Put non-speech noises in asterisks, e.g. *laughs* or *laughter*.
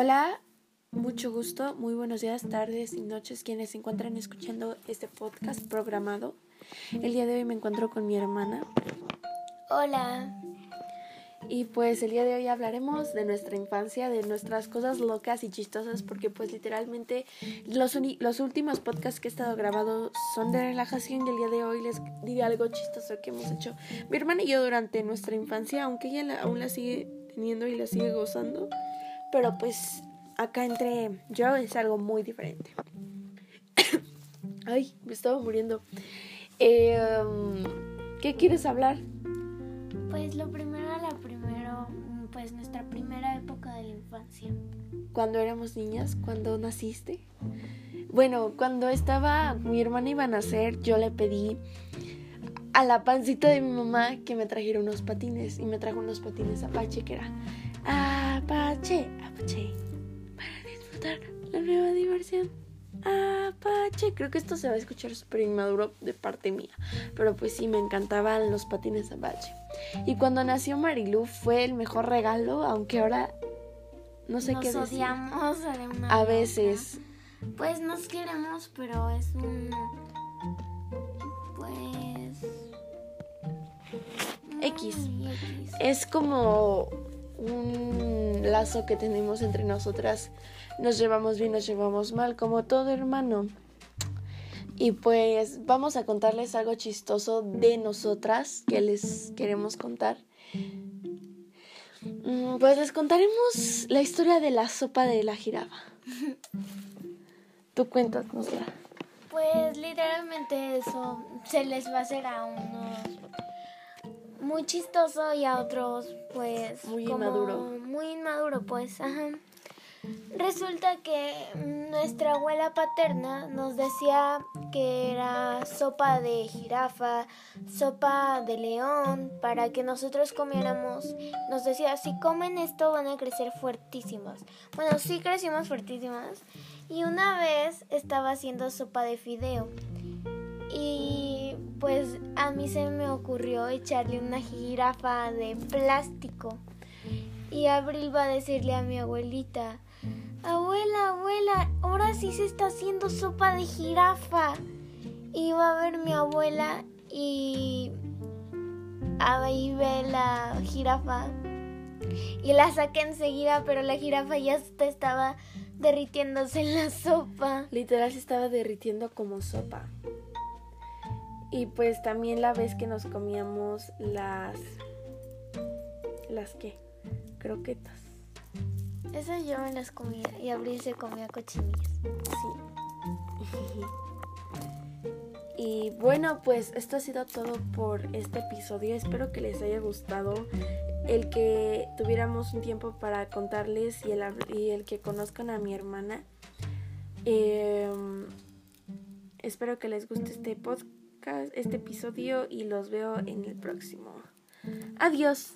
Hola, mucho gusto, muy buenos días, tardes y noches quienes se encuentran escuchando este podcast programado. El día de hoy me encuentro con mi hermana Hola. y pues el día de hoy hablaremos de nuestra infancia, de nuestras cosas locas y chistosas porque pues literalmente los, los últimos podcasts que he estado grabando son de relajación y el día de hoy les diré algo chistoso que hemos hecho mi hermana y yo durante nuestra infancia, aunque ella la- aún la sigue teniendo y la sigue gozando, pero pues acá entre yo es algo muy diferente. *coughs* Ay, me estaba muriendo. Eh, um, ¿Qué quieres hablar? Pues lo primero, la primero, pues nuestra primera época de la infancia. Cuando éramos niñas, cuando naciste. Bueno, cuando estaba mi hermana iba a nacer, yo le pedí a la pancita de mi mamá que me trajera unos patines y me trajo unos patines Apache que era Apache, Apache, para disfrutar la nueva diversión. Apache, creo que esto se va a escuchar súper inmaduro de parte mía, pero pues sí, me encantaban los patines Apache. Y cuando nació Marilu fue el mejor regalo, aunque ahora no sé nos qué decir. odiamos de una A otra. veces. Pues nos queremos, pero es un. X. X. Es como un lazo que tenemos entre nosotras. Nos llevamos bien, nos llevamos mal, como todo hermano. Y pues vamos a contarles algo chistoso de nosotras que les queremos contar. Mm, Pues les contaremos la historia de la sopa de la jirafa. Tú cuéntanosla. Pues literalmente eso se les va a hacer a unos muy chistoso y a otros pues Muy como inmaduro. Muy inmaduro pues, ajá. Resulta que nuestra abuela paterna nos decía que era sopa de jirafa, sopa de león, para que nosotros comiéramos. Nos decía, si comen esto van a crecer fuertísimos. Bueno, sí crecimos fuertísimas. Y una vez estaba haciendo sopa de fideo. Y pues a mí se me ocurrió echarle una jirafa de plástico. Y Abril va a decirle a mi abuelita, abuela, abuela, ahora sí se está haciendo sopa de jirafa. Y va a ver mi abuela y ahí ve la jirafa y la saca enseguida, pero la jirafa ya estaba derritiéndose en la sopa. Literal se estaba derritiendo como sopa. Y pues también la vez que nos comíamos las... ¿Las qué? Croquetas. Esas yo me las comía y Abril se comía cochinillas. Sí. *laughs* Y bueno, pues esto ha sido todo por este episodio. Espero que les haya gustado el que tuviéramos un tiempo para contarles y el, y el que conozcan a mi hermana. Em, espero que les guste este este episodio y los veo en el próximo. Adiós.